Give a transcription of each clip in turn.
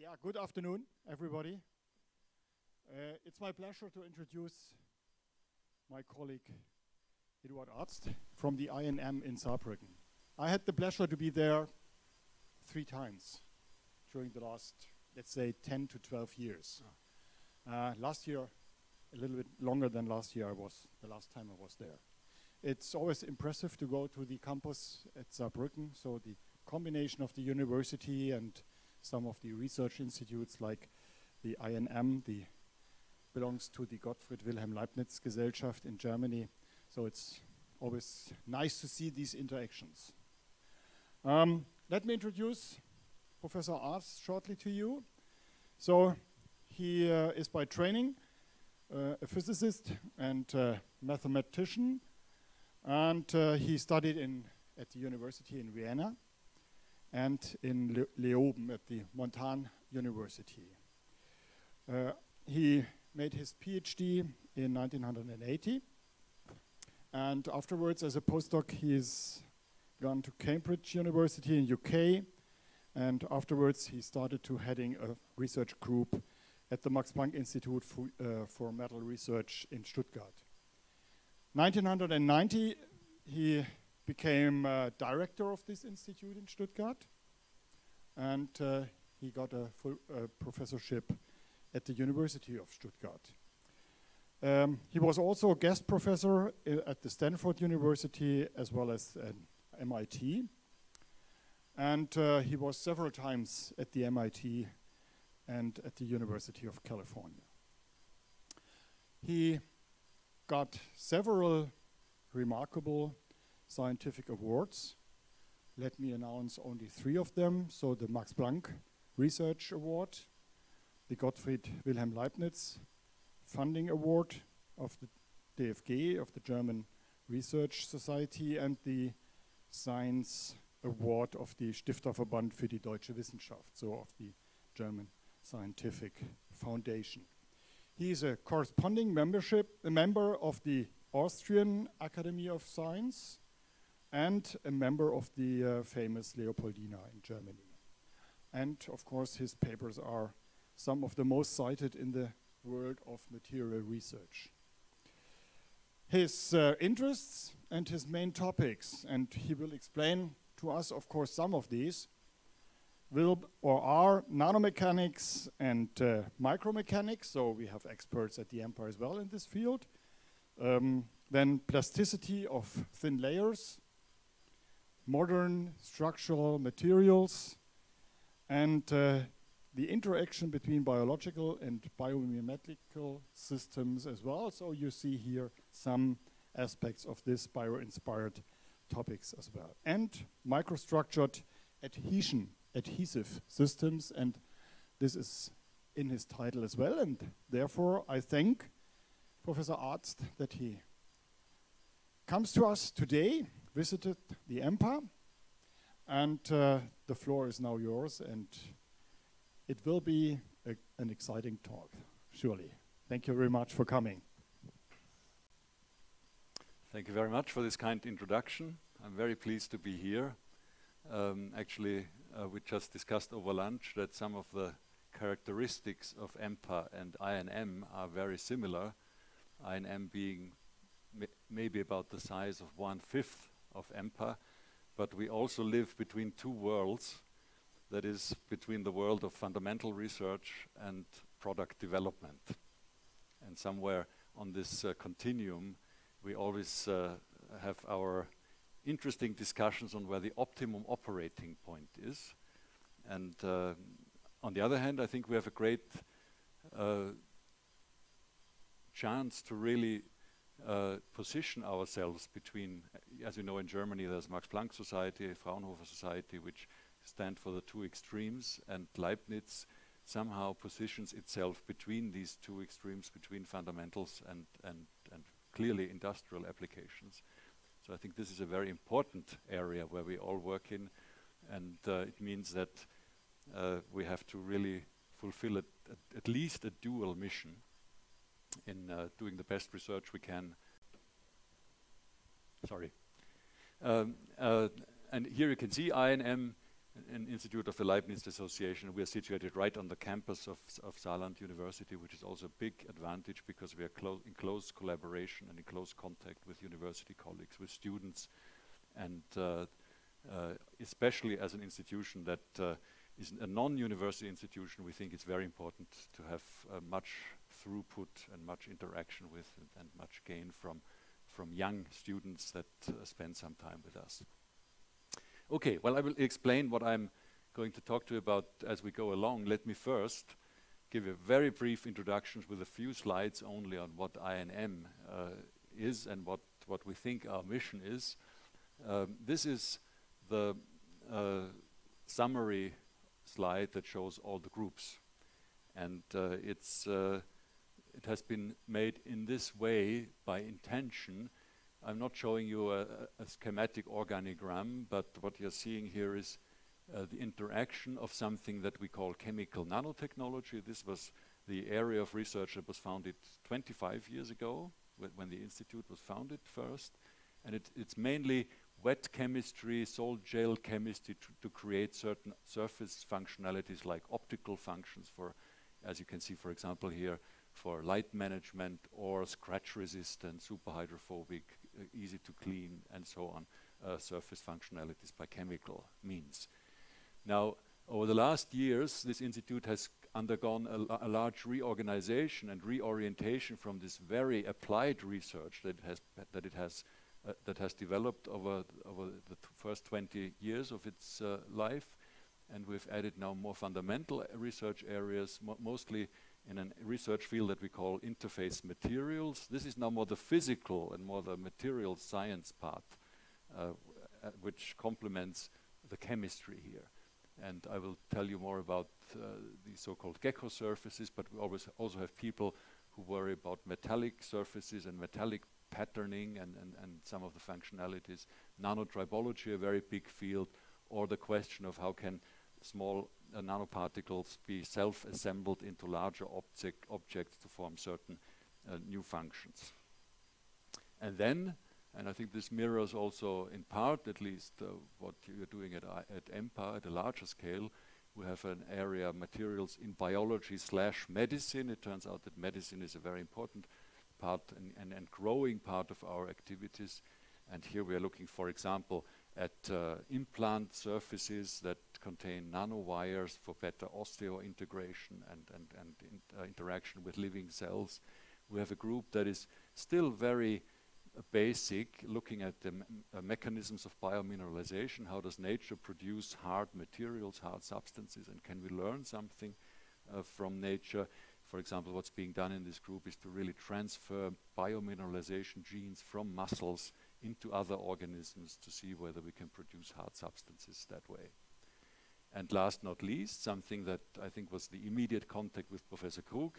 Yeah, good afternoon, everybody. Uh, it's my pleasure to introduce my colleague Eduard Arzt from the INM in Saarbrücken. I had the pleasure to be there three times during the last, let's say, 10 to 12 years. Uh, last year, a little bit longer than last year, I was the last time I was there. It's always impressive to go to the campus at Saarbrücken, so the combination of the university and some of the research institutes like the INM, the belongs to the Gottfried Wilhelm Leibniz Gesellschaft in Germany. So it's always nice to see these interactions. Um, let me introduce Professor Arzt shortly to you. So he uh, is by training uh, a physicist and uh, mathematician, and uh, he studied in at the university in Vienna and in Le Leoben at the Montan University. Uh, he made his PhD in 1980, and afterwards, as a postdoc, he's gone to Cambridge University in UK, and afterwards he started to heading a research group at the Max Planck Institute for, uh, for Metal Research in Stuttgart. 1990, he became uh, director of this institute in Stuttgart, and uh, he got a full uh, professorship at the University of Stuttgart. Um, he was also a guest professor at the Stanford University as well as at MIT. And uh, he was several times at the MIT and at the University of California. He got several remarkable scientific awards. Let me announce only three of them. So the Max Planck Research Award, the Gottfried Wilhelm Leibniz Funding Award of the DFG, of the German Research Society, and the Science Award of the Stifterverband für die Deutsche Wissenschaft, so of the German Scientific Foundation. He is a corresponding membership, a member of the Austrian Academy of Science and a member of the uh, famous Leopoldina in Germany. And of course, his papers are some of the most cited in the world of material research. His uh, interests and his main topics, and he will explain to us, of course, some of these, will or are nanomechanics and uh, micromechanics. So we have experts at the EMPA as well in this field. Um, then plasticity of thin layers, modern structural materials, and uh, the interaction between biological and biomimetic systems as well. So you see here some aspects of this bio-inspired topics as well. And microstructured adhesion, adhesive systems, and this is in his title as well. And therefore, I thank Professor Arzt that he comes to us today, visited the EMPA, and uh, the floor is now yours. And it will be a, an exciting talk, surely. Thank you very much for coming. Thank you very much for this kind introduction. I'm very pleased to be here. Um, actually, uh, we just discussed over lunch that some of the characteristics of EMPA and INM are very similar. INM being maybe about the size of one fifth of EMPA, but we also live between two worlds that is between the world of fundamental research and product development. And somewhere on this uh, continuum, we always uh, have our interesting discussions on where the optimum operating point is. And uh, on the other hand, I think we have a great uh, chance to really uh, position ourselves between, as you know, in Germany, there's Max Planck Society, Fraunhofer Society, which stand for the two extremes, and Leibniz somehow positions itself between these two extremes, between fundamentals and, and, and clearly industrial applications. So I think this is a very important area where we all work in, and uh, it means that uh, we have to really fulfill at least a dual mission in uh, doing the best research we can. Sorry. Um, uh, and here you can see INM an institute of the Leibniz Association. We are situated right on the campus of, of Saarland University, which is also a big advantage because we are clo in close collaboration and in close contact with university colleagues, with students, and uh, uh, especially as an institution that uh, is a non-university institution, we think it's very important to have uh, much throughput and much interaction with and, and much gain from, from young students that uh, spend some time with us. Okay, well, I will explain what I'm going to talk to you about as we go along. Let me first give a very brief introduction with a few slides only on what INM uh, is and what, what we think our mission is. Um, this is the uh, summary slide that shows all the groups. And uh, it's, uh, it has been made in this way by intention. I'm not showing you a, a schematic organigram, but what you're seeing here is uh, the interaction of something that we call chemical nanotechnology. This was the area of research that was founded 25 years ago, wh when the institute was founded first. And it, it's mainly wet chemistry, sol-gel chemistry to, to, create certain surface functionalities like optical functions for, as you can see, for example, here, for light management or scratch resistant, super hydrophobic, uh, easy to clean, and so on, uh, surface functionalities by chemical means. Now, over the last years, this institute has undergone a, a, large reorganization and reorientation from this very applied research that has, that it has uh, that has developed over, over the first 20 years of its uh, life. And we've added now more fundamental research areas, mo mostly in a research field that we call interface materials. This is now more the physical and more the material science part, uh, uh which complements the chemistry here. And I will tell you more about uh, the so-called gecko surfaces, but we always also have people who worry about metallic surfaces and metallic patterning and, and, and some of the functionalities. Nanotribology, a very big field, or the question of how can small uh, nanoparticles be self-assembled into larger object objects to form certain uh, new functions. And then, and I think this mirrors also in part at least uh, what you're doing at, at EMPA at a larger scale, we have an area materials in biology slash medicine. It turns out that medicine is a very important part and, and, and, growing part of our activities. And here we are looking, for example, at uh, implant surfaces that contain nanowires for better osseointegration and, and, and in, uh, interaction with living cells. We have a group that is still very uh, basic, looking at the uh, mechanisms of biomineralization. How does nature produce hard materials, hard substances, and can we learn something uh, from nature? for example, what's being done in this group is to really transfer biomineralization genes from mussels into other organisms to see whether we can produce hard substances that way. And last not least, something that I think was the immediate contact with Professor Krug,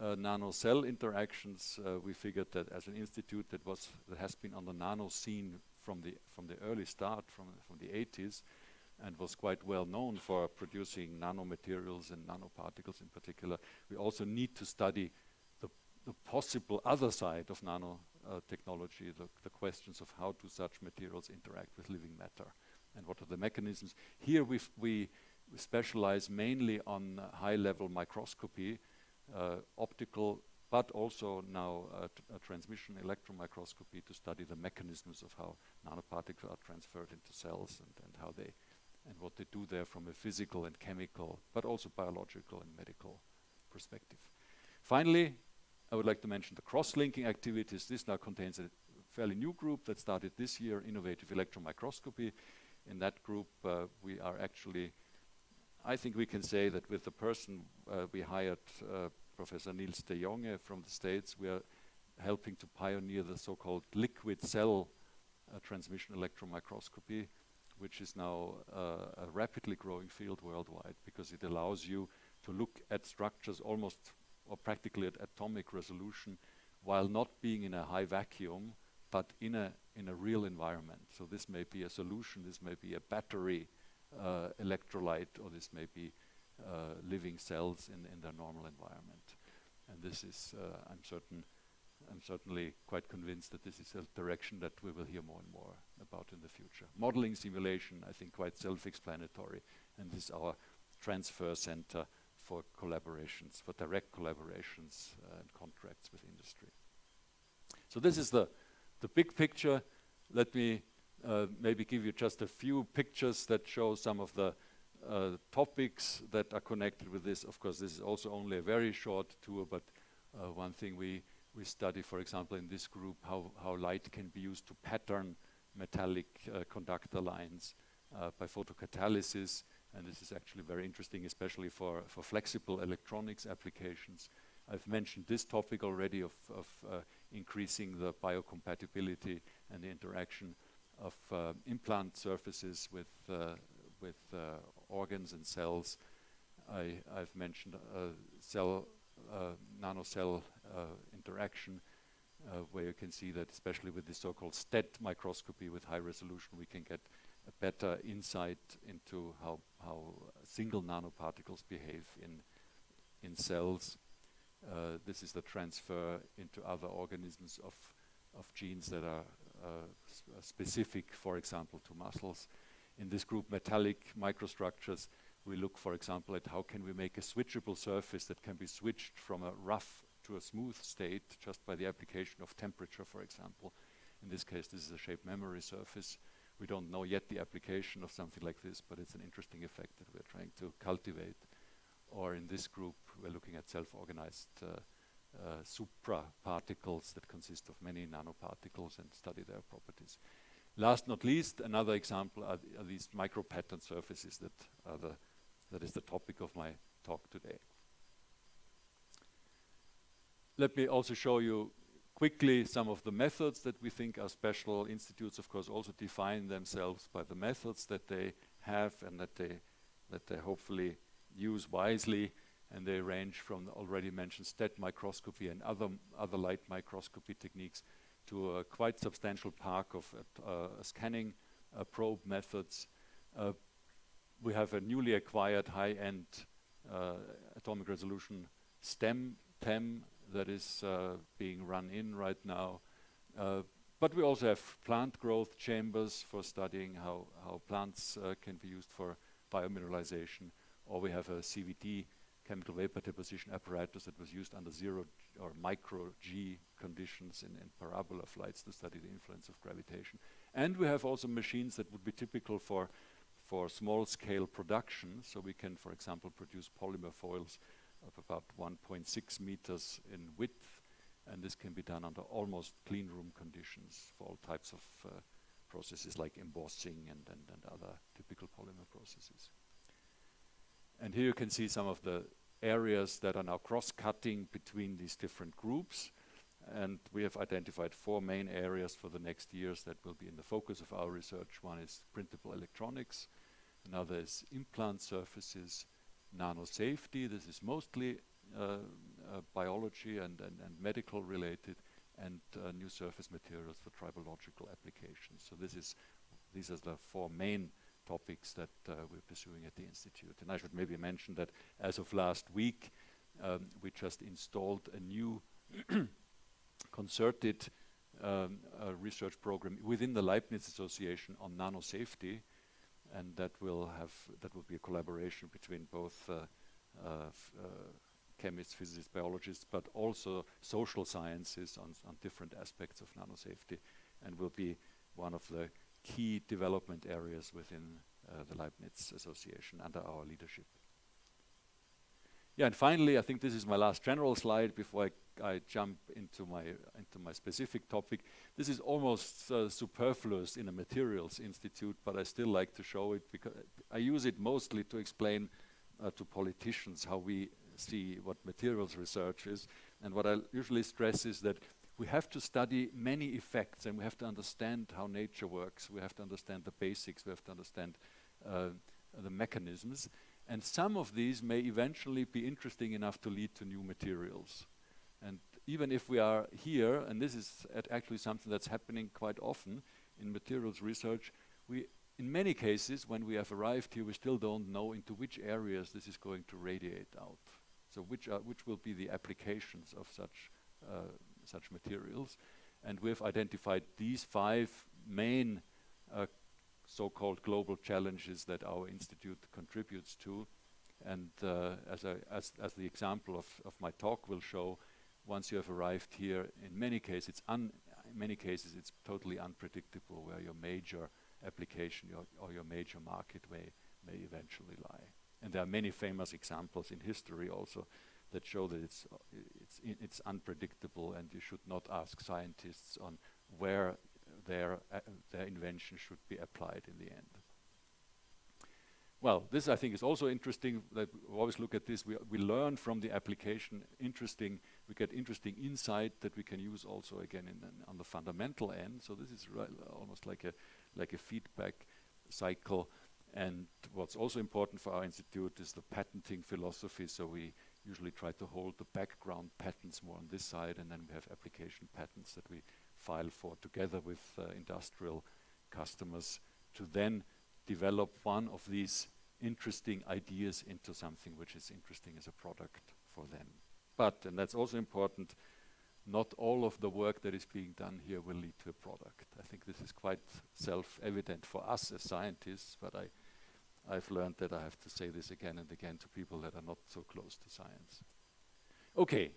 uh, nano-cell interactions. Uh, we figured that as an institute that was that has been on the nano scene from the from the early start, from from the 80s, and was quite well known for producing nanomaterials and nanoparticles in particular. We also need to study the, the possible other side of nanotechnology, uh, the, the questions of how do such materials interact with living matter and what are the mechanisms. Here we we specialize mainly on uh, high-level microscopy, uh, optical, but also now uh, transmission electron microscopy to study the mechanisms of how nanoparticles are transferred into cells and, and how they and what they do there from a physical and chemical, but also biological and medical perspective. Finally, I would like to mention the cross-linking activities. This now contains a fairly new group that started this year, Innovative Electron Microscopy. In that group, uh, we are actually, I think we can say that with the person uh, we hired, uh, Professor Niels de Jonge from the States, we are helping to pioneer the so-called liquid cell transmission electron microscopy which is now a rapidly growing field worldwide because it allows you to look at structures almost or practically at atomic resolution while not being in a high vacuum but in a in a real environment. So this may be a solution, this may be a battery uh, electrolyte, or this may be uh, living cells in, in their normal environment. And this is, uh, I'm certain, I'm certainly quite convinced that this is a direction that we will hear more and more about in the future. Modeling simulation, I think quite self-explanatory, and this is our transfer center for collaborations, for direct collaborations, and contracts with industry. So this is the big picture. Let me uh, maybe give you just a few pictures that show some of the uh, topics that are connected with this. Of course, this is also only a very short tour, but uh, one thing we we study, for example, in this group, how how light can be used to pattern metallic conductor lines by photocatalysis. And this is actually very interesting, especially for flexible electronics applications. I've mentioned this topic already of increasing the biocompatibility and the interaction of uh, implant surfaces with uh, with uh, organs and cells. I've mentioned nano-cell interaction, where you can see that especially with the so-called STED microscopy with high resolution, we can get a better insight into how, how single nanoparticles behave in, in cells. Uh, this is the transfer into other organisms of genes that are uh, specific, for example, to mussels. In this group, metallic microstructures, we look, for example, at how can we make a switchable surface that can be switched from a rough to a smooth state just by the application of temperature, for example. In this case, this is a shape memory surface. We don't know yet the application of something like this, but it's an interesting effect that we're trying to cultivate. Or in this group, we're looking at self-organized uh, uh, supraparticles that consist of many nanoparticles and study their properties. Last not least, another example are these micro-pattern surfaces that that is the topic of my talk today. Let me also show you quickly some of the methods that we think are special. Institutes, of course, also define themselves by the methods that they have and that they hopefully use wisely. And they range from the already mentioned STED microscopy and other other light microscopy techniques to a quite substantial park of uh, uh, scanning uh, probe methods. We have a newly acquired high-end atomic resolution STEM TEM that is being run in right now. But we also have plant growth chambers for studying how plants can be used for biomineralization. Or we have a CVD, chemical vapor deposition apparatus that was used under zero or micro G conditions in parabola flights to study the influence of gravitation. And we have also machines that would be typical for for small scale production. So we can, for example, produce polymer foils of about 1.6 meters in width, and this can be done under almost clean room conditions for all types of uh, processes like embossing and and other typical polymer processes. And here you can see some of the areas that are now cross-cutting between these different groups. And we have identified four main areas for the next years that will be in the focus of our research. One is printable electronics, another is implant surfaces, nano safety. This is mostly uh, uh, biology and and medical related, and uh, new surface materials for tribological applications. So this is these are the four main topics that uh, we're pursuing at the institute. And I should maybe mention that as of last week, um, we just installed a new concerted um, uh, research program within the Leibniz Association on nano safety, and that will have that will be a collaboration between both uh, chemists, physicists, biologists, but also social sciences on different aspects of nano safety, and will be one of the key development areas within uh, the Leibniz Association under our leadership. Yeah, and finally, I think this is my last general slide before I jump into my into my specific topic. This is almost uh, superfluous in a materials institute, but I still like to show it because I use it mostly to explain uh, to politicians how we see what materials research is. And what I usually stress is that we have to study many effects, and we have to understand how nature works. We have to understand the basics. We have to understand uh, the mechanisms. And some of these may eventually be interesting enough to lead to new materials. And even if we are here, and this is actually something that's happening quite often in materials research, we in many cases, when we have arrived here, we still don't know into which areas this is going to radiate out. So which are, which will be the applications of such uh, materials. And we've identified these five main uh, so-called global challenges that our institute contributes to. And uh, as, I, as, as, the example of, of my talk will show, once you have arrived here, in many cases, it's in many cases, it's totally unpredictable where your major application your, or your major market may, may eventually lie. And there are many famous examples in history also that show that it's, it's, it's unpredictable and you should not ask scientists on where their, uh, their invention should be applied in the end. Well, this I think is also interesting that we always look at this. We, we learn from the application interesting, we get interesting insight that we can use also again in, in on the fundamental end. So this is almost like a, like a feedback cycle. And what's also important for our institute is the patenting philosophy. So we usually try to hold the background patents more on this side, and then we have application patents that we file for together with uh, industrial customers to then develop one of these interesting ideas into something which is interesting as a product for them. But, and that's also important, not all of the work that is being done here will lead to a product. I think this is quite self-evident for us as scientists, but I, I've learned that I have to say this again and again to people that are not so close to science. Okay,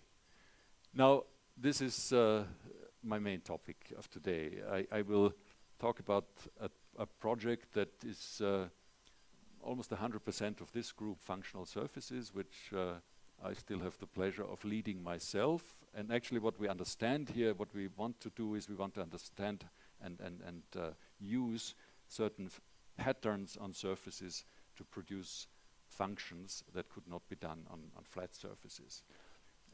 now this is uh, my main topic of today. I, I will talk about a, a project that is uh, almost 100% of this group functional surfaces, which uh, I still have the pleasure of leading myself. And actually what we understand here, what we want to do is we want to understand and, and, and uh, use certain patterns on surfaces to produce functions that could not be done on, on flat surfaces.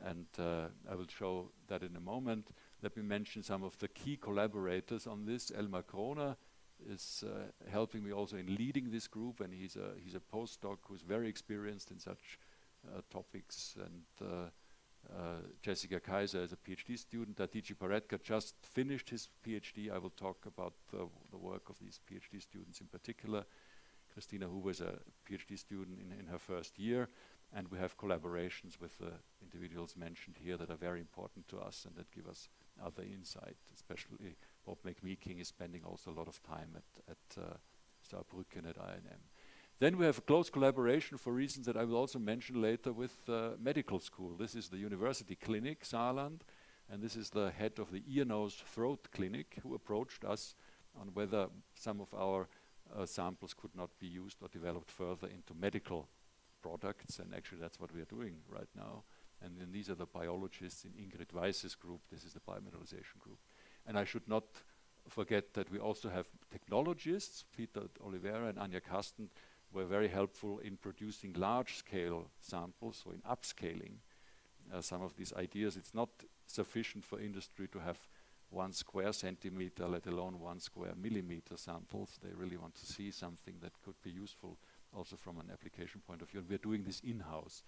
And uh, I will show that in a moment. Let me mention some of the key collaborators on this. Elmar Kroner is uh, helping me also in leading this group, and he's a, he's a postdoc who's very experienced in such uh, topics. And uh, Jessica Kaiser is a PhD student. Aditi Paretkar just finished his PhD. I will talk about the work of these PhD students in particular. Christina Huber is a PhD student in, in her first year. And we have collaborations with the individuals mentioned here that are very important to us and that give us other insight, especially Bob McMeeking is spending also a lot of time at, at uh, Saarbrücken at INM. Then we have a close collaboration for reasons that I will also mention later with uh, medical school. This is the University Clinic, Saarland, and this is the head of the ear, nose, throat clinic who approached us on whether some of our uh, samples could not be used or developed further into medical products, and actually that's what we are doing right now. And then these are the biologists in Ingrid Weiss's group. This is the biomineralization group. And I should not forget that we also have technologists. Peter Oliveira and Anja Kasten were very helpful in producing large-scale samples, so in upscaling uh, some of these ideas. It's not sufficient for industry to have one square centimeter, let alone one square millimeter samples. They really want to see something that could be useful also from an application point of view. And we're doing this in-house,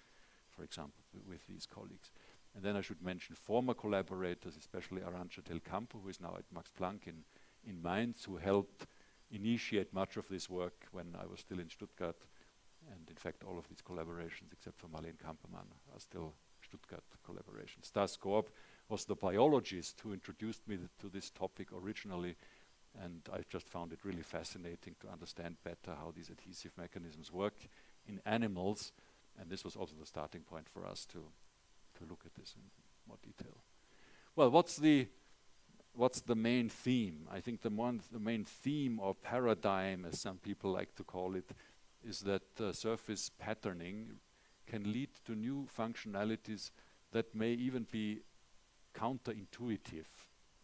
for example, with these colleagues. And then I should mention former collaborators, especially Arantxa del Campo, who is now at Max Planck in, in Mainz, who helped initiate much of this work when I was still in Stuttgart. And in fact, all of these collaborations, except for Marleen Kamperman, are still Stuttgart collaborations. Stas Gorb was the biologist who introduced me th to this topic originally and I just found it really fascinating to understand better how these adhesive mechanisms work in animals. And this was also the starting point for us to, to look at this in more detail. Well, what's the, what's the main theme? I think the, the main theme or paradigm, as some people like to call it, is that uh, surface patterning can lead to new functionalities that may even be counterintuitive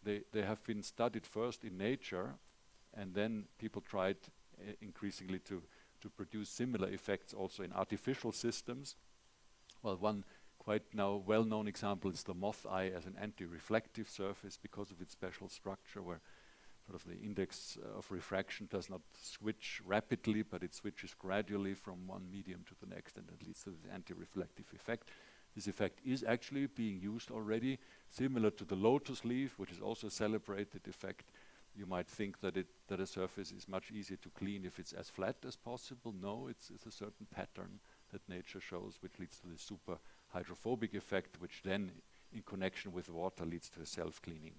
they, they have been studied first in nature, and then people tried uh, increasingly to, to produce similar effects also in artificial systems. Well, one quite now well-known example is the moth eye as an anti-reflective surface because of its special structure where sort of the index uh, of refraction does not switch rapidly, but it switches gradually from one medium to the next, and that leads to this anti-reflective effect. This effect is actually being used already, similar to the lotus leaf, which is also a celebrated effect. You might think that, it, that a surface is much easier to clean if it's as flat as possible. No, it's, it's a certain pattern that nature shows, which leads to the super hydrophobic effect, which then in connection with water leads to a self-cleaning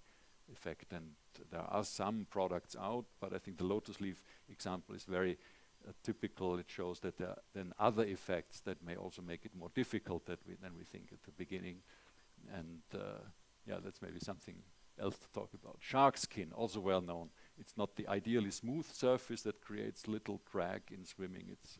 effect. And there are some products out, but I think the lotus leaf example is very uh, typical. It shows that there are then other effects that may also make it more difficult that we, than we think at the beginning. And uh, yeah, that's maybe something else to talk about. Shark skin, also well known. It's not the ideally smooth surface that creates little drag in swimming. It's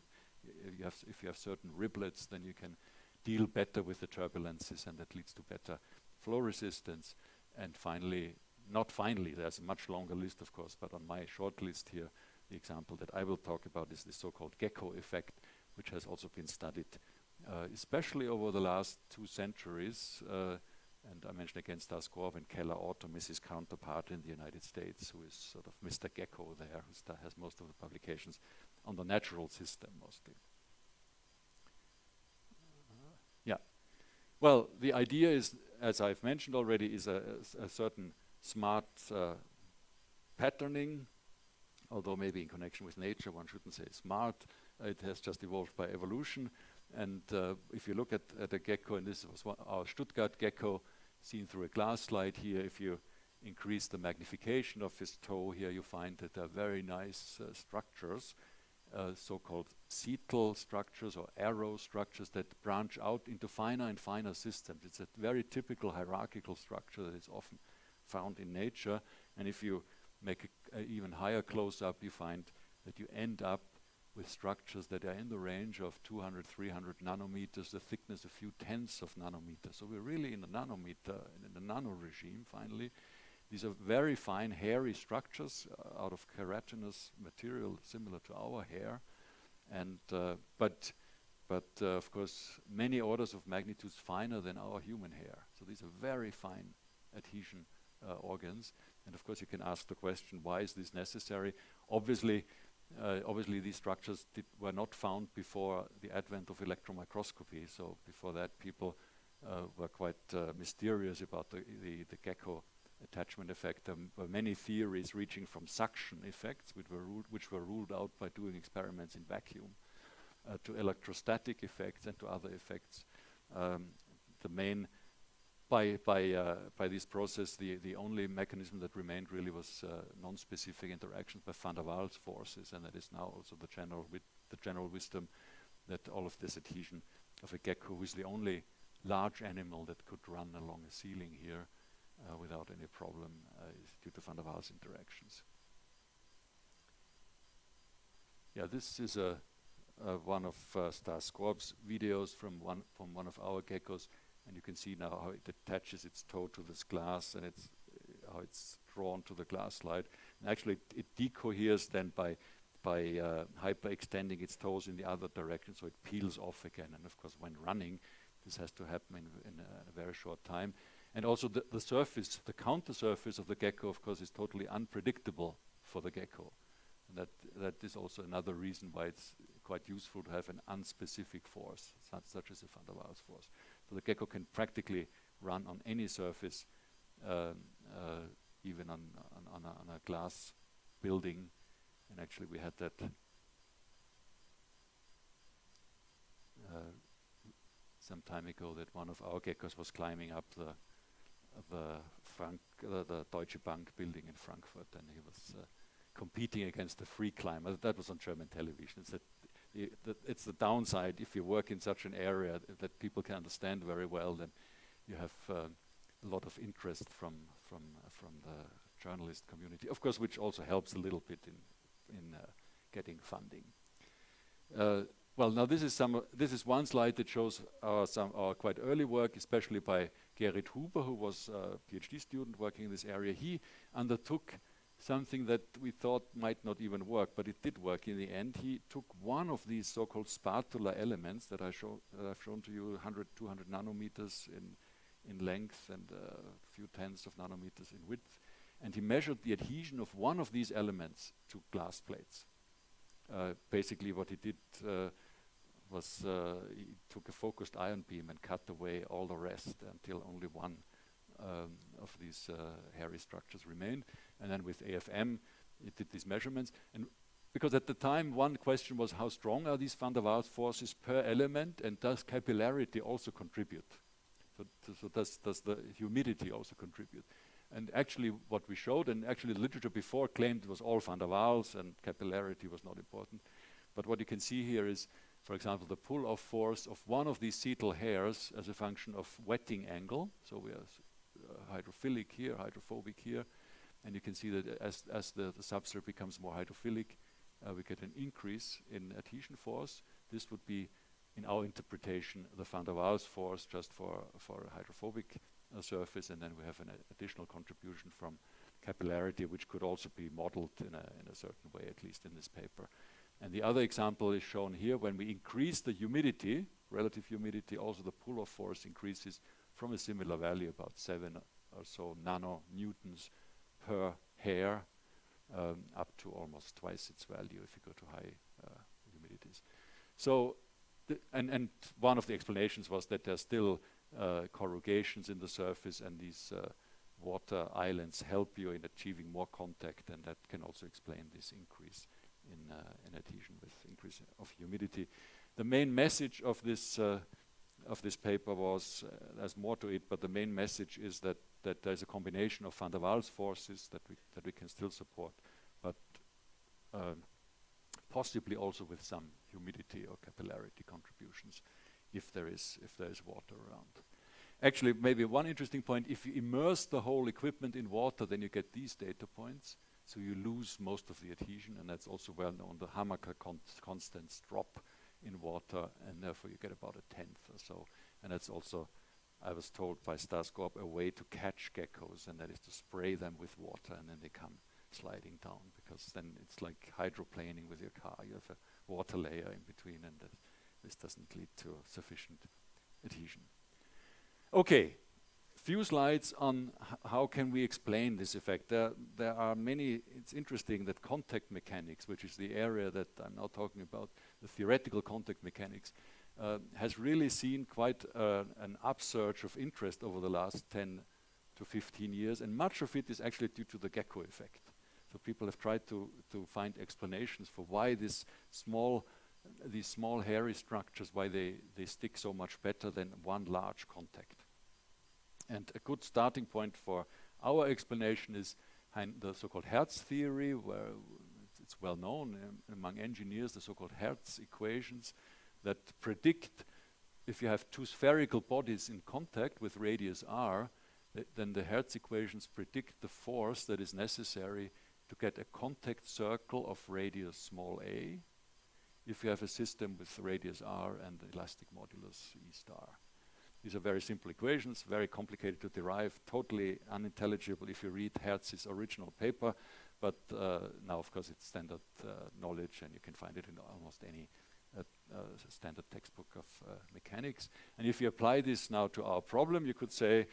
you have if you have certain riblets, then you can deal better with the turbulences, and that leads to better flow resistance. And finally, not finally, there's a much longer list, of course, but on my short list here, the example that I will talk about is the so-called gecko effect, which has also been studied, uh, especially over the last two centuries. Uh, and I mentioned again Stas and Kellar Autumn is his counterpart in the United States, who is sort of Mr. Gecko there, who has most of the publications on the natural system mostly. Uh, yeah. Well, the idea is, as I've mentioned already, is a, a, a certain smart uh, patterning, although maybe in connection with nature one shouldn't say smart. it has just evolved by evolution. And uh, if you look at, at a gecko, and this was our Stuttgart gecko seen through a glass slide here, if you increase the magnification of his toe here, you find that there are very nice uh, structures, uh, so-called setal structures or arrow structures that branch out into finer and finer systems. It's a very typical hierarchical structure that is often found in nature. And if you make an even higher close-up, you find that you end up with structures that are in the range of 200, 300 nanometers, the thickness a few tenths of nanometers. So we're really in the nanometer, in the nano regime finally. These are very fine, hairy structures uh, out of keratinous material similar to our hair. And uh, but but uh, of course many orders of magnitudes finer than our human hair. So these are very fine adhesion uh, organs. And of course, you can ask the question, why is this necessary? Obviously, uh, obviously these structures were not found before the advent of electron microscopy. So before that, people uh, were quite mysterious about the, the, the, gecko attachment effect. There were many theories reaching from suction effects, which were ruled, which were ruled out by doing experiments in vacuum, uh, to electrostatic effects and to other effects. Um, the main by by uh, by this process, the the only mechanism that remained really was uh, non-specific interactions by van der Waals forces, and that is now also the general with the general wisdom that all of this adhesion of a gecko, who is the only large animal that could run along a ceiling here without any problem, uh, due to van der Waals interactions. Yeah, this is a one of uh, Stas Gorb's videos from one from one of our geckos and you can see now how it attaches its toe to this glass and it's uh, how it's drawn to the glass slide. And actually, it, it decoheres then by by uh, hyperextending its toes in the other direction, so it peels off again. And of course, when running, this has to happen in, in a, a, very short time. And also, the, the surface, the counter surface of the gecko, of course, is totally unpredictable for the gecko. And that that is also another reason why it's quite useful to have an unspecific force, such, such as a van der Waals force. So the gecko can practically run on any surface, um, uh, even on, on, on, a, on, a, glass building. And actually, we had that uh, some time ago that one of our geckos was climbing up the the, Frank, uh, the Deutsche Bank building in Frankfurt, and he was uh, competing against the free climber. That was on German television. It's that it's the downside if you work in such an area th that people can understand very well. Then you have uh, a lot of interest from from uh, from the journalist community, of course, which also helps a little bit in in uh, getting funding. Uh, well, now this is some. this is one slide that shows our some our quite early work, especially by Gerrit Huber, who was a PhD student working in this area. He undertook something that we thought might not even work, but it did work in the end. He took one of these so-called spatula elements that, I show, that I've shown to you, 100, 200 nanometers in, in length and a few tenths of nanometers in width, and he measured the adhesion of one of these elements to glass plates. Uh, basically what he did uh, was uh, he took a focused ion beam and cut away all the rest until only one um, of these uh, hairy structures remained. And then with AFM, it did these measurements. And because at the time, one question was how strong are these van der Waals forces per element, and does capillarity also contribute? So, so does, does the humidity also contribute? And actually what we showed, and actually the literature before claimed it was all van der Waals and capillarity was not important. But what you can see here is, for example, the pull-off force of one of these setal hairs as a function of wetting angle. So we are uh, hydrophilic here, hydrophobic here. And you can see that as, as the, the substrate becomes more hydrophilic, uh, we get an increase in adhesion force. This would be, in our interpretation, the van der Waals force just for, for a hydrophobic uh, surface. And then we have an additional contribution from capillarity, which could also be modeled in a, in a certain way, at least in this paper. And the other example is shown here. When we increase the humidity, relative humidity, also the pull-off force increases from a similar value, about 7 or so nanonewtons per hair, um, up to almost twice its value if you go to high uh, humidities. So, and, and one of the explanations was that there's still uh, corrugations in the surface and these uh, water islands help you in achieving more contact and that can also explain this increase in, uh, in adhesion with increase of humidity. The main message of this uh, of this paper was uh, there's more to it, but the main message is that that there's a combination of van der Waals forces that we that we can still support, but um, possibly also with some humidity or capillarity contributions, if there is if there is water around. Actually, maybe one interesting point: if you immerse the whole equipment in water, then you get these data points. So you lose most of the adhesion, and that's also well known. The Hamaker con constants drop in water, and therefore you get about a tenth or so. And that's also, I was told by Stas Gorb, a way to catch geckos, and that is to spray them with water, and then they come sliding down, because then it's like hydroplaning with your car. You have a water layer in between, and this doesn't lead to sufficient adhesion. Okay, few slides on how can we explain this effect. There, there are many, it's interesting that contact mechanics, which is the area that I'm now talking about, the theoretical contact mechanics, uh, has really seen quite uh, an upsurge of interest over the last 10 to 15 years, and much of it is actually due to the gecko effect. So people have tried to, to find explanations for why this small, these small hairy structures, why they, they stick so much better than one large contact. And a good starting point for our explanation is the so-called Hertz theory, where it's well known um, among engineers, the so-called Hertz equations that predict if you have two spherical bodies in contact with radius r, th then the Hertz equations predict the force that is necessary to get a contact circle of radius small a if you have a system with radius r and elastic modulus E star. These are very simple equations, very complicated to derive, totally unintelligible if you read Hertz's original paper. But uh, now, of course, it's standard uh, knowledge, and you can find it in almost any uh, uh standard textbook of uh, mechanics. And if you apply this now to our problem, you could say,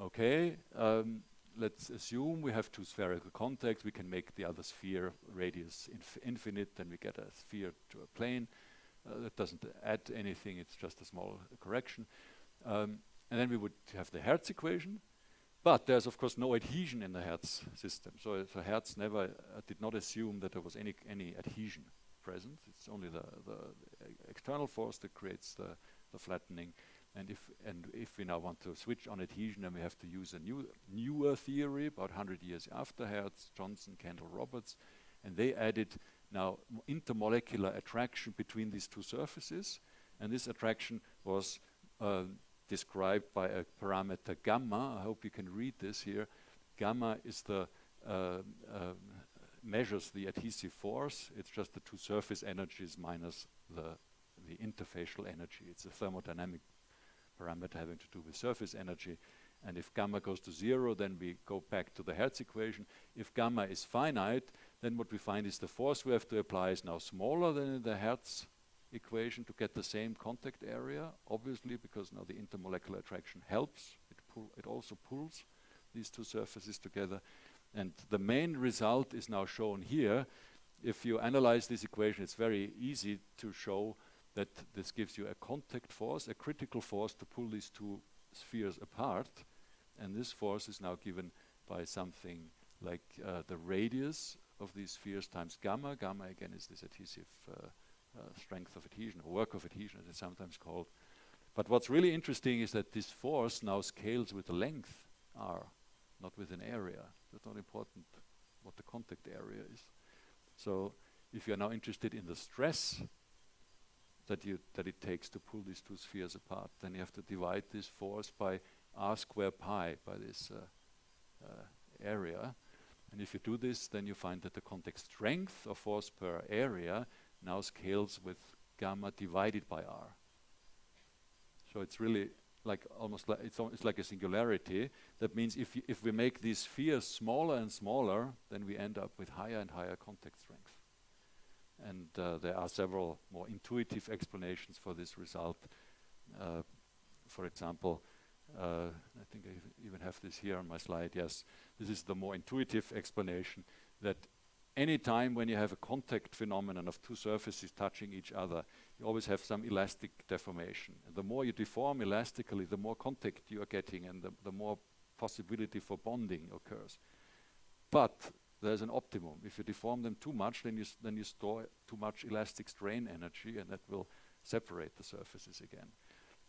okay, um, let's assume we have two spherical contacts. We can make the other sphere radius inf infinite, then we get a sphere to a plane. Uh, that doesn't add anything, it's just a small correction. Um, and then we would have the Hertz equation. But there's, of course, no adhesion in the Hertz system. So, so Hertz never uh, did not assume that there was any, any adhesion present. It's only the, the, external force that creates the, the flattening. And if, and if we now want to switch on adhesion, then we have to use a new, newer theory, about 100 years after Hertz, Johnson, Kendall, Roberts. And they added now intermolecular attraction between these two surfaces. And this attraction was uh, described by a parameter gamma. I hope you can read this here. Gamma is the uh, uh, measures the adhesive force. It's just the two surface energies minus the the interfacial energy. It's a thermodynamic parameter having to do with surface energy. And if gamma goes to zero, then we go back to the Hertz equation. If gamma is finite, then what we find is the force we have to apply is now smaller than in the Hertz equation to get the same contact area, obviously, because now the intermolecular attraction helps. It, pull, it also pulls these two surfaces together. And the main result is now shown here. If you analyze this equation, it's very easy to show that this gives you a contact force, a critical force to pull these two spheres apart. And this force is now given by something like uh, the radius of these spheres times gamma. Gamma, again, is this adhesive uh, strength of adhesion, or work of adhesion, as it's sometimes called. But what's really interesting is that this force now scales with the length r, not with an area. That's not important what the contact area is. So if you're now interested in the stress that you that it takes to pull these two spheres apart, then you have to divide this force by r square pi by this uh, uh, area. And if you do this, then you find that the contact strength of force per area now scales with gamma divided by r. So it's really like almost like it's, it's like a singularity. That means if if we make these spheres smaller and smaller, then we end up with higher and higher contact strength. And uh, there are several more intuitive explanations for this result. Uh, for example, uh, I think I even have this here on my slide. Yes, this is the more intuitive explanation that any time when you have a contact phenomenon of two surfaces touching each other, you always have some elastic deformation. And the more you deform elastically, the more contact you are getting and the, the more possibility for bonding occurs. But there's an optimum. If you deform them too much, then you, then you store too much elastic strain energy and that will separate the surfaces again.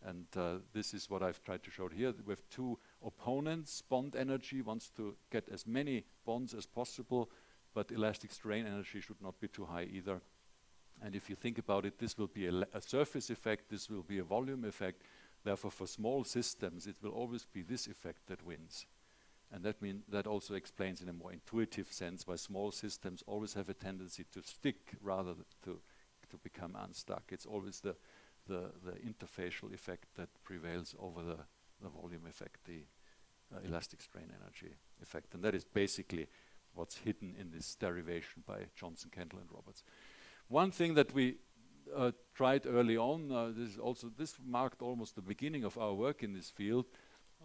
And uh, this is what I've tried to show here. We have two opponents. Bond energy wants to get as many bonds as possible, but elastic strain energy should not be too high either. And if you think about it, this will be a, a surface effect, this will be a volume effect. Therefore, for small systems, it will always be this effect that wins. And that means that also explains in a more intuitive sense why small systems always have a tendency to stick rather to to become unstuck. It's always the the, the interfacial effect that prevails over the, the volume effect, the uh, elastic strain energy effect. And that is basically what's hidden in this derivation by Johnson, Kendall, and Roberts. One thing that we uh, tried early on, uh, this is also this marked almost the beginning of our work in this field,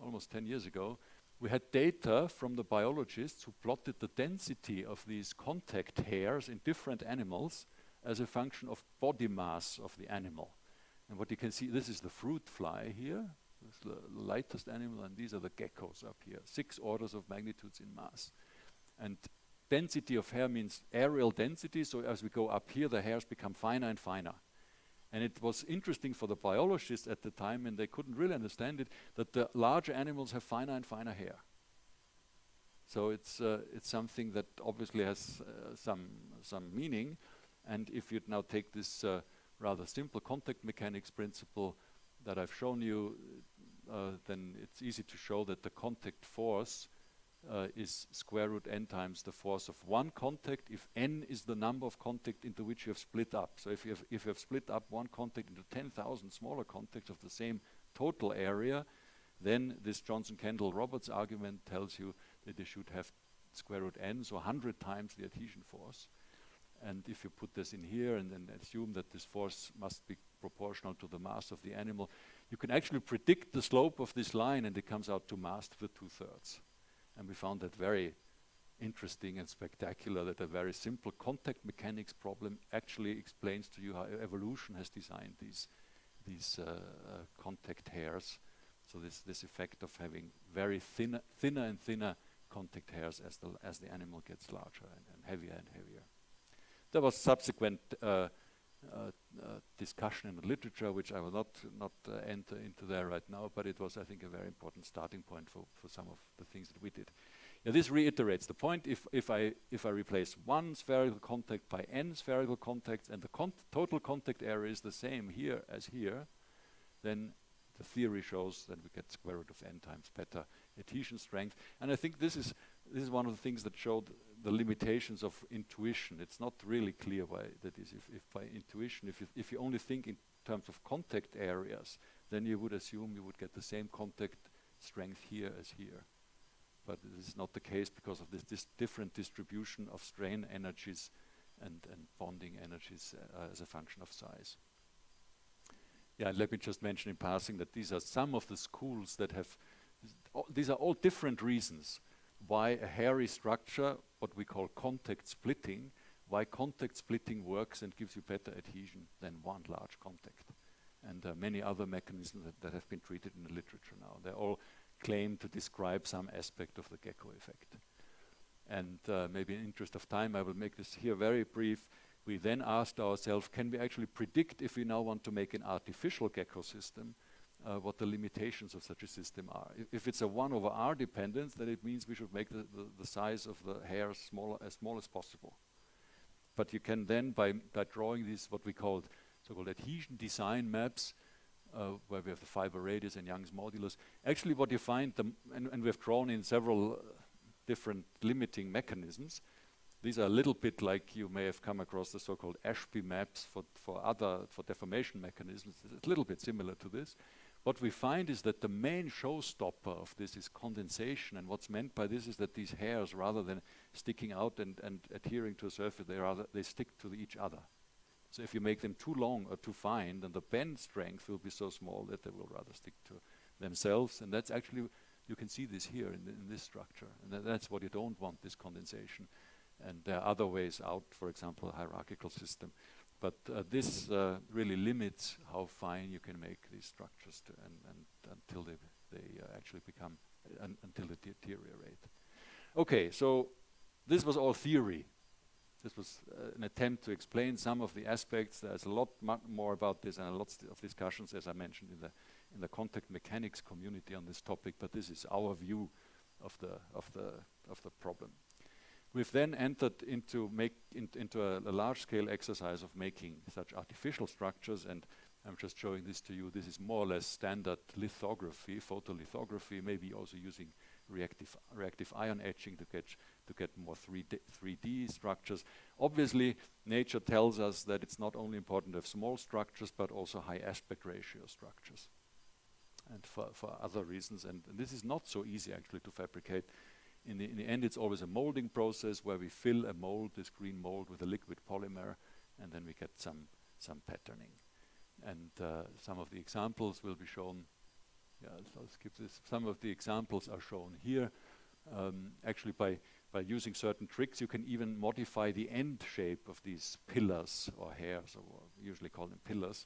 almost 10 years ago. We had data from the biologists who plotted the density of these contact hairs in different animals as a function of body mass of the animal. And what you can see, this is the fruit fly here, this the lightest animal, and these are the geckos up here, six orders of magnitudes in mass. And density of hair means areal density, so as we go up here, the hairs become finer and finer. And it was interesting for the biologists at the time, and they couldn't really understand it, that the larger animals have finer and finer hair. So it's uh, it's something that obviously has uh, some some meaning. And if you now take this uh, rather simple contact mechanics principle that I've shown you, uh, then it's easy to show that the contact force uh, is square root n times the force of one contact if n is the number of contact into which you have split up. So if you have, if you have split up one contact into 10,000 smaller contacts of the same total area, then this Johnson-Kendall-Roberts argument tells you that you should have square root n, so 100 times the adhesion force. And if you put this in here and then assume that this force must be proportional to the mass of the animal, you can actually predict the slope of this line and it comes out to mass to the two-thirds. And we found that very interesting and spectacular that a very simple contact mechanics problem actually explains to you how evolution has designed these, these uh, uh, contact hairs. So this, this effect of having very thinner, thinner and thinner contact hairs as the, as the animal gets larger and, and heavier and heavier. There was subsequent uh, uh, Uh, discussion in the literature, which I will not not uh, enter into there right now, but it was, I think, a very important starting point for, for some of the things that we did. Yeah, this reiterates the point. If, if, I, if I replace one spherical contact by n spherical contacts and the total contact area is the same here as here, then the theory shows that we get square root of n times better adhesion strength. And I think this is this is one of the things that showed the limitations of intuition. It's not really clear why that is. If, if by intuition, if you, if you only think in terms of contact areas, then you would assume you would get the same contact strength here as here. But this is not the case because of this, this different distribution of strain energies and, and bonding energies uh, as a function of size. Yeah, let me just mention in passing that these are some of the schools that have, these are all different reasons why a hairy structure, what we call contact splitting, why contact splitting works and gives you better adhesion than one large contact. And uh, many other mechanisms that, that, have been treated in the literature now. They all claim to describe some aspect of the gecko effect. And uh, maybe in interest of time, I will make this here very brief. We then asked ourselves, can we actually predict if we now want to make an artificial gecko system, uh, what the limitations of such a system are. If, if, it's a 1 over r dependence, then it means we should make the, the, the size of the hair smaller, as small as possible. But you can then, by, by drawing these what we call so-called adhesion design maps, uh, where we have the fiber radius and Young's modulus, actually what you find, and, and, we've drawn in several uh, different limiting mechanisms, these are a little bit like you may have come across the so-called Ashby maps for, for other, for deformation mechanisms. It's a little bit similar to this. What we find is that the main showstopper of this is condensation. And what's meant by this is that these hairs, rather than sticking out and, and adhering to a surface, they, rather, they stick to each other. So if you make them too long or too fine, then the bend strength will be so small that they will rather stick to themselves. And that's actually, you can see this here in, in this structure. And th that's what you don't want, this condensation. And there are other ways out, for example, a hierarchical system. But uh, this uh, really limits how fine you can make these structures and, and until they, they uh, actually become, until they deteriorate. Okay, so this was all theory. This was uh, an attempt to explain some of the aspects. There's a lot more about this and lots of discussions, as I mentioned, in the, in the contact mechanics community on this topic, but this is our view of the, of the, of the problem. We've then entered into, make, in, into a, a large-scale exercise of making such artificial structures, and I'm just showing this to you. This is more or less standard lithography, photolithography, maybe also using reactive, reactive ion etching to get, to get more 3D, 3D structures. Obviously, nature tells us that it's not only important to have small structures, but also high aspect ratio structures. And for, for other reasons, and, and this is not so easy actually to fabricate in the, in the end, it's always a molding process where we fill a mold, this green mold, with a liquid polymer, and then we get some, some patterning. And uh, some of the examples will be shown. Yeah, I'll skip this. Some of the examples are shown here. Um, actually, by, by using certain tricks, you can even modify the end shape of these pillars or hairs, or we usually call them pillars.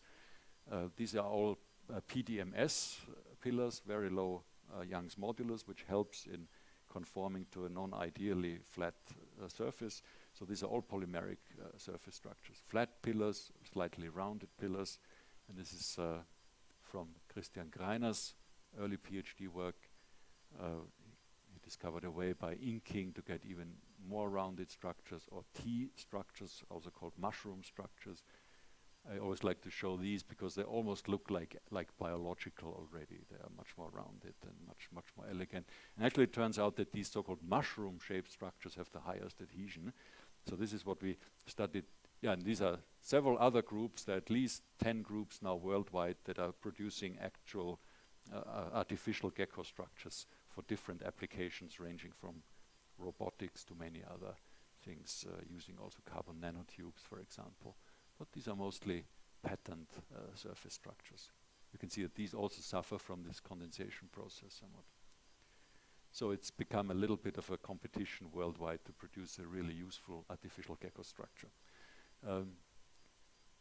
Uh, these are all uh, PDMS pillars, very low uh, Young's modulus, which helps in conforming to a non-ideally flat uh, surface. So these are all polymeric uh, surface structures. Flat pillars, slightly rounded pillars, and this is uh, from Christian Greiner's early PhD work. Uh, he discovered a way by inking to get even more rounded structures or T structures, also called mushroom structures, I always like to show these because they almost look like like biological already. They are much more rounded and much much more elegant. And actually, it turns out that these so-called mushroom-shaped structures have the highest adhesion. So this is what we studied. Yeah, and these are several other groups. There are at least 10 groups now worldwide that are producing actual uh, uh artificial gecko structures for different applications, ranging from robotics to many other things, uh, using also carbon nanotubes, for example but these are mostly patterned uh, surface structures. You can see that these also suffer from this condensation process somewhat. So it's become a little bit of a competition worldwide to produce a really useful artificial gecko structure. Um,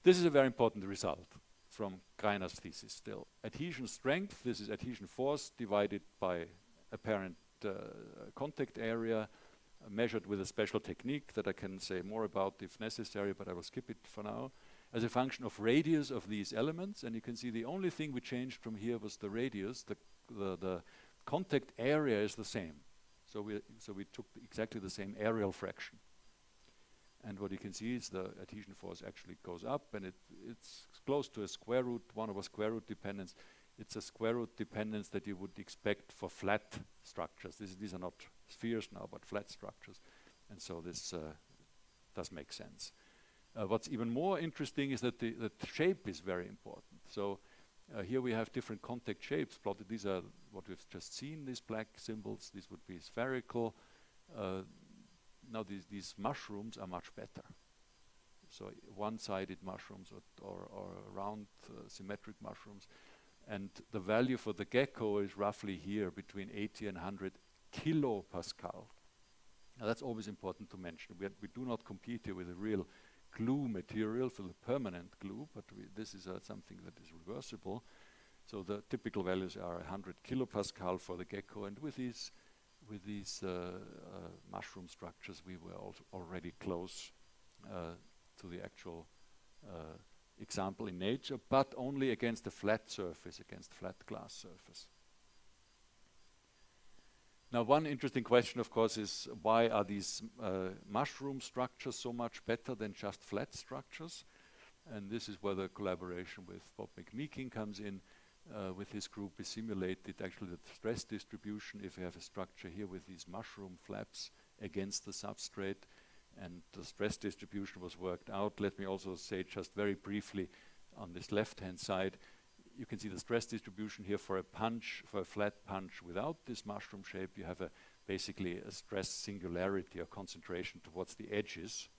this is a very important result from Greiner's thesis still. Adhesion strength, this is adhesion force divided by apparent uh, contact area measured with a special technique that I can say more about if necessary, but I will skip it for now, as a function of radius of these elements. And you can see the only thing we changed from here was the radius. The, the, the contact area is the same. So we, so we took exactly the same areal fraction. And what you can see is the adhesion force actually goes up, and it, it's close to a square root, one over square root dependence. It's a square root dependence that you would expect for flat structures. This, these are not spheres now, but flat structures. And so this uh, does make sense. Uh, what's even more interesting is that the, the shape is very important. So uh, here we have different contact shapes plotted. These are what we've just seen, these black symbols. These would be spherical. Uh, now these, these mushrooms are much better. So one-sided mushrooms or, or, or round uh, symmetric mushrooms. And the value for the gecko is roughly here between 80 and 100 kilopascal. Now that's always important to mention. We, we do not compete here with a real glue material for the permanent glue, but this is uh, something that is reversible. So the typical values are 100 kilopascal for the gecko, and with these with these uh, uh, mushroom structures, we were already close uh, to the actual uh, example in nature, but only against a flat surface, against flat glass surface. Now, one interesting question, of course, is why are these uh, mushroom structures so much better than just flat structures? And this is where the collaboration with Bob McMeeking comes in. Uh, with his group, we simulated actually the stress distribution if you have a structure here with these mushroom flaps against the substrate, and the stress distribution was worked out. Let me also say just very briefly on this left-hand side, you can see the stress distribution here for a punch, for a flat punch without this mushroom shape. You have a basically a stress singularity or concentration towards the edges.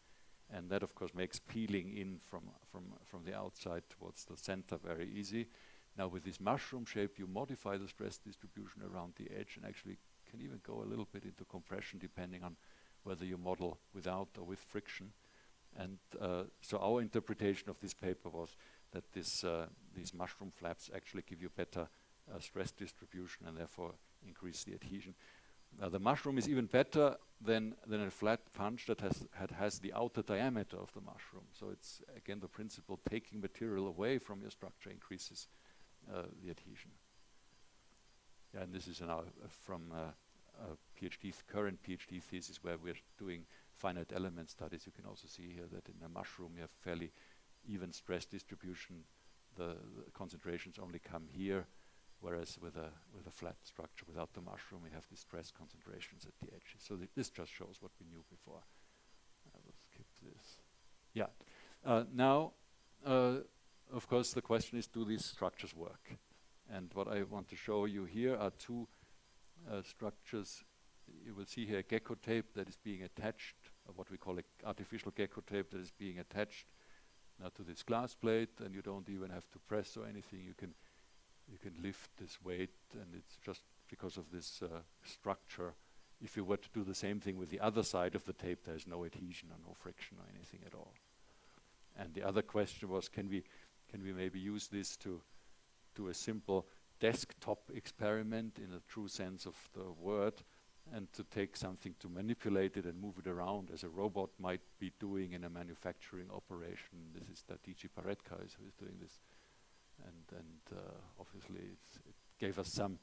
And that, of course, makes peeling in from, from, from the outside towards the center very easy. Now, with this mushroom shape, you modify the stress distribution around the edge and actually can even go a little bit into compression depending on whether you model without or with friction. And uh, so our interpretation of this paper was that this, uh, these mushroom flaps actually give you better uh, stress distribution and therefore increase the adhesion. Now the mushroom is even better than, than a flat punch that has, has the outer diameter of the mushroom. So it's again the principle taking material away from your structure increases uh, the adhesion. Yeah, and this is uh, from uh, a PhD current PhD thesis where we're doing finite element studies. You can also see here that in a mushroom you have fairly even stress distribution, the, the, concentrations only come here, whereas with a with a flat structure without the mushroom, we have the stress concentrations at the edges. So th this just shows what we knew before. I will skip this. Yeah. Uh, now, uh, of course, the question is, do these structures work? And what I want to show you here are two uh, structures. You will see here a gecko tape that is being attached, what we call an artificial gecko tape that is being attached now to this glass plate and you don't even have to press or anything. You can you can lift this weight and it's just because of this uh, structure. If you were to do the same thing with the other side of the tape, there's no adhesion or no friction or anything at all. And the other question was, can we can we maybe use this to do a simple desktop experiment in the true sense of the word? And to take something to manipulate it and move it around as a robot might be doing in a manufacturing operation. This is Dadhichi Paretkar who is doing this. And, and uh, obviously it gave us some,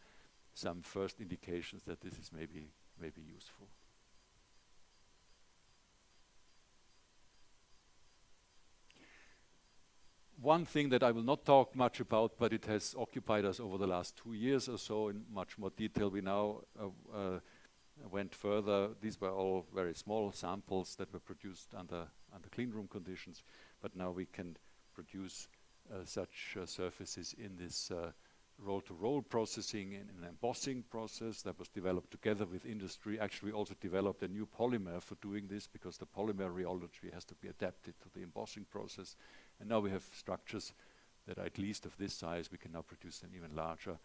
some first indications that this is maybe, maybe useful. One thing that I will not talk much about, but it has occupied us over the last two years or so in much more detail. We now uh, uh, went further. These were all very small samples that were produced under, under clean room conditions, but now we can produce uh, such uh, surfaces in this uh, roll-to-roll processing in an embossing process that was developed together with industry. Actually, we also developed a new polymer for doing this because the polymer rheology has to be adapted to the embossing process. And now we have structures that are at least of this size. We can now produce them even larger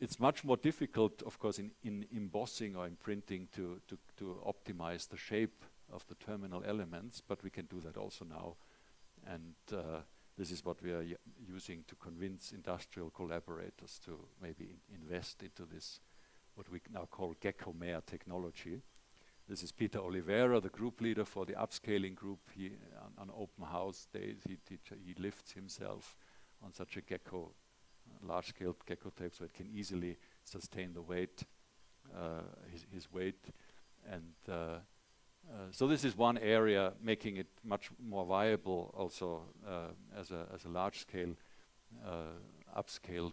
it's much more difficult, of course, in, in embossing or in printing to, to, to optimize the shape of the terminal elements, but we can do that also now. And uh, this is what we are using to convince industrial collaborators to maybe in invest into this, what we now call Gecomer technology. This is Peter Oliveira, the group leader for the upscaling group. He, on, on open house days, he, he lifts himself on such a gecko large-scale gecko tape, so it can easily sustain the weight, uh, his, his, weight. And uh, uh, so this is one area making it much more viable also as, a, as a large-scale, upscaled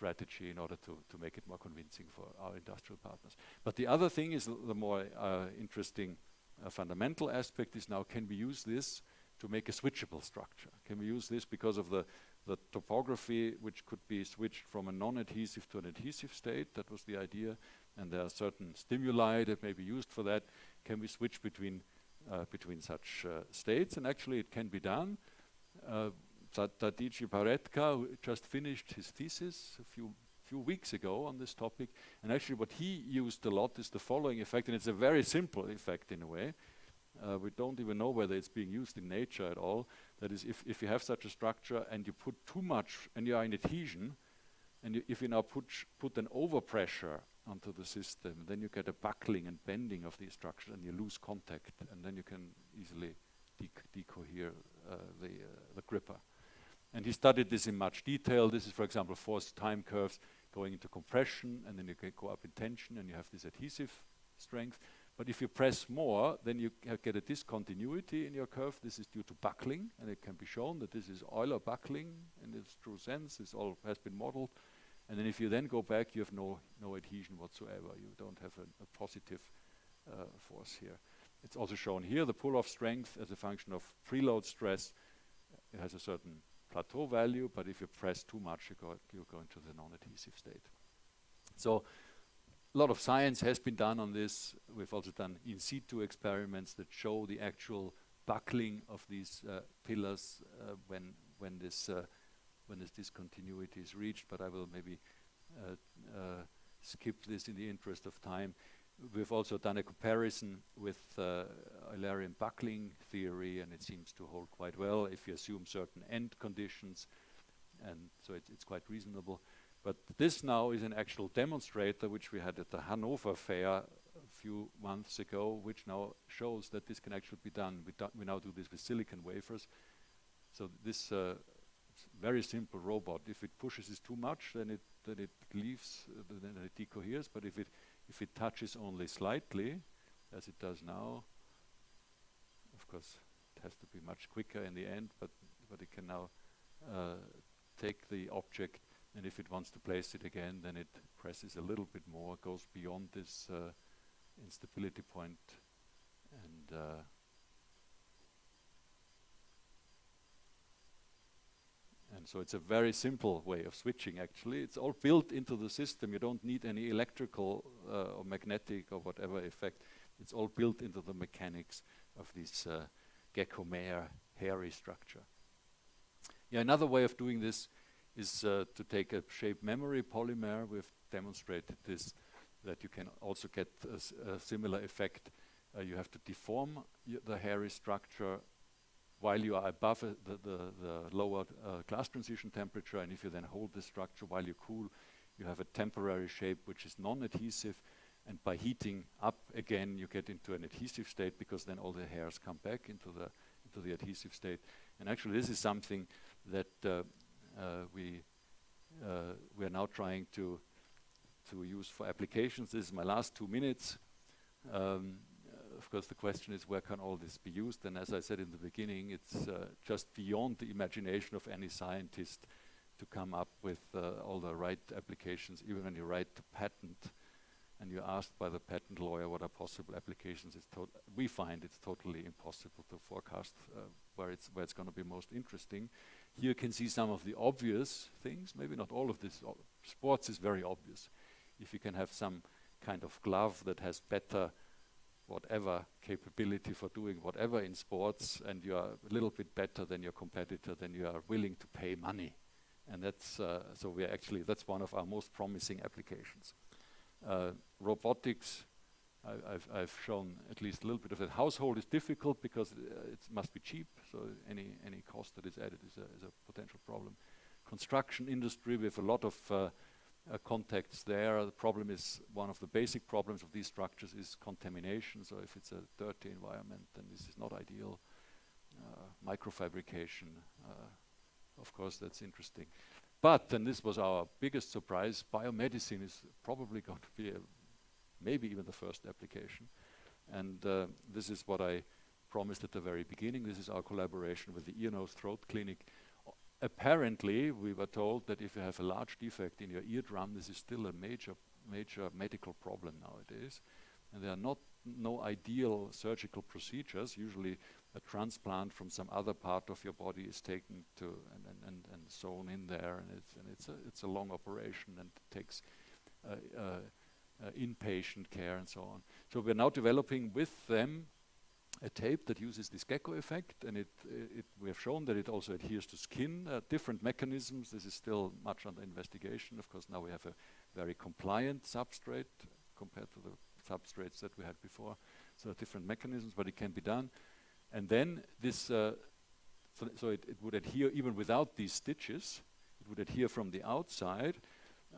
strategy in order to, to make it more convincing for our industrial partners. But the other thing is the more uh, interesting uh, fundamental aspect is now can we use this to make a switchable structure. Can we use this because of the, the topography, which could be switched from a non-adhesive to an adhesive state? That was the idea. And there are certain stimuli that may be used for that. Can we switch between, uh, between such uh, states? And actually it can be done. Uh, Dadhichi Paretkar just finished his thesis a few few weeks ago on this topic. And actually what he used a lot is the following effect, and it's a very simple effect in a way. Uh, we don't even know whether it's being used in nature at all. That is, if, if you have such a structure and you put too much and you are in adhesion, and you, if you now put, put an overpressure onto the system. Then you get a buckling and bending of these structures, and you lose contact, and then you can easily decohere uh, the uh, the gripper. And he studied this in much detail. This is, for example, force time curves going into compression, and then you can go up in tension, and you have this adhesive strength. But if you press more, then you get a discontinuity in your curve. This is due to buckling, and it can be shown that this is Euler buckling in its true sense. This all has been modeled. And then if you then go back, you have no, no adhesion whatsoever. You don't have a, positive uh, force here. It's also shown here, the pull-off strength as a function of preload stress. It has a certain plateau value, but if you press too much, you go, you go into the non-adhesive state. So a lot of science has been done on this. We've also done in situ experiments that show the actual buckling of these uh, pillars uh, when when this uh, when this discontinuity is reached. But I will maybe uh, uh, skip this in the interest of time. We've also done a comparison with uh, Eulerian buckling theory, and it seems to hold quite well if you assume certain end conditions, and so it's, it's quite reasonable. But this now is an actual demonstrator which we had at the Hanover Fair a few months ago, which now shows that this can actually be done. We, do we now do this with silicon wafers. So this uh, very simple robot, if it pushes it too much, then it then it leaves, uh, then it decoheres. But if it if it touches only slightly, as it does now, of course it has to be much quicker in the end. But but it can now uh, take the object and if it wants to place it again, then it presses a little bit more, goes beyond this uh, instability point, and uh, and so it's a very simple way of switching. Actually, it's all built into the system. You don't need any electrical uh, or magnetic or whatever effect. It's all built into the mechanics of this uh, Gecomer hairy structure. Yeah, another way of doing this is uh, to take a shape memory polymer. We've demonstrated this, that you can also get a, similar effect. Uh, you have to deform the hairy structure while you are above uh, the, the, the, lower uh, glass transition temperature, and if you then hold the structure while you cool, you have a temporary shape which is non-adhesive, and by heating up again, you get into an adhesive state because then all the hairs come back into the into the adhesive state. And actually, this is something that uh, we uh, we are now trying to to use for applications. This is my last two minutes. Um, of course, the question is where can all this be used? And as I said in the beginning, it's uh, just beyond the imagination of any scientist to come up with uh, all the right applications. Even when you write the patent and you're asked by the patent lawyer what are possible applications, we find it's totally impossible to forecast uh, where it's where it's going to be most interesting. Here you can see some of the obvious things, maybe not all of this. Sports is very obvious. If you can have some kind of glove that has better whatever capability for doing whatever in sports and you are a little bit better than your competitor, then you are willing to pay money. And that's, uh, so we are actually, that's one of our most promising applications. Uh, robotics, I, have I've shown at least a little bit of it. Household is difficult because uh, it must be cheap, so any any cost that is added is a, is a potential problem. Construction industry, we have a lot of uh, uh, contacts there. The problem is one of the basic problems of these structures is contamination. So if it's a dirty environment, then this is not ideal. Uh, microfabrication, uh, of course, that's interesting. But, and this was our biggest surprise, biomedicine is probably going to be a maybe even the first application. And uh, this is what I promised at the very beginning. This is our collaboration with the ear, nose, throat clinic. O apparently, we were told that if you have a large defect in your eardrum, this is still a major, major medical problem nowadays. And there are not no ideal surgical procedures. Usually, a transplant from some other part of your body is taken to and, and, and, and sewn in there, and it's and it's a it's a long operation and takes uh, uh, inpatient care and so on. So we're now developing with them a tape that uses this gecko effect, and it, it, we have shown that it also adheres to skin, uh, different mechanisms. This is still much under investigation. Of course, now we have a very compliant substrate compared to the substrates that we had before. So different mechanisms, but it can be done. And then this, uh, so, so it, it, would adhere even without these stitches. It would adhere from the outside.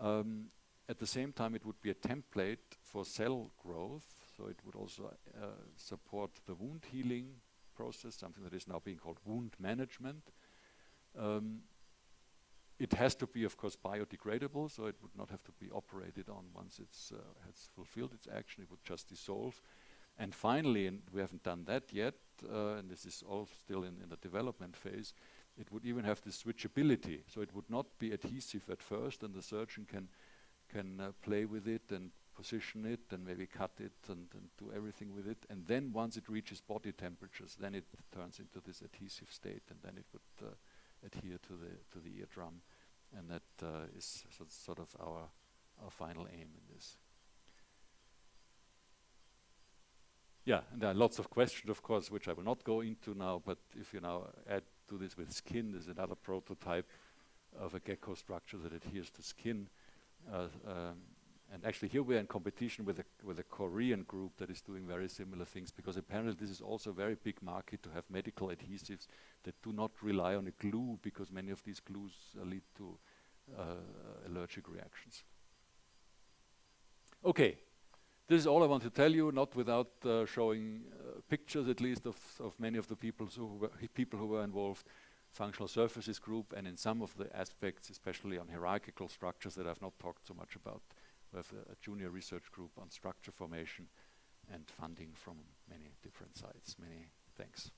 Um, At the same time, it would be a template for cell growth, so it would also uh, support the wound healing process, something that is now being called wound management. Um, it has to be, of course, biodegradable, so it would not have to be operated on once it's uh, has fulfilled its action. It would just dissolve. And finally, and we haven't done that yet, uh, and this is all still in, in the development phase, it would even have the switchability. So it would not be adhesive at first, and the surgeon can can uh, play with it and position it and maybe cut it and, and, do everything with it. And then once it reaches body temperatures, then it turns into this adhesive state, and then it would uh, adhere to the to the eardrum, and that uh, is so sort of our our final aim in this. Yeah, and there are lots of questions, of course, which I will not go into now. But if you now add to this with skin, there's another prototype of a gecko structure that adheres to skin. Uh, um, and actually, here we are in competition with a, with a Korean group that is doing very similar things because apparently this is also a very big market to have medical adhesives that do not rely on a glue because many of these glues uh, lead to uh, allergic reactions. Okay, this is all I want to tell you, not without uh, showing uh, pictures at least of, of many of the people who, were, people who were involved functional surfaces group and in some of the aspects, especially on hierarchical structures that I've not talked so much about, we have a, a junior research group on structure formation and funding from many different sides. Many thanks.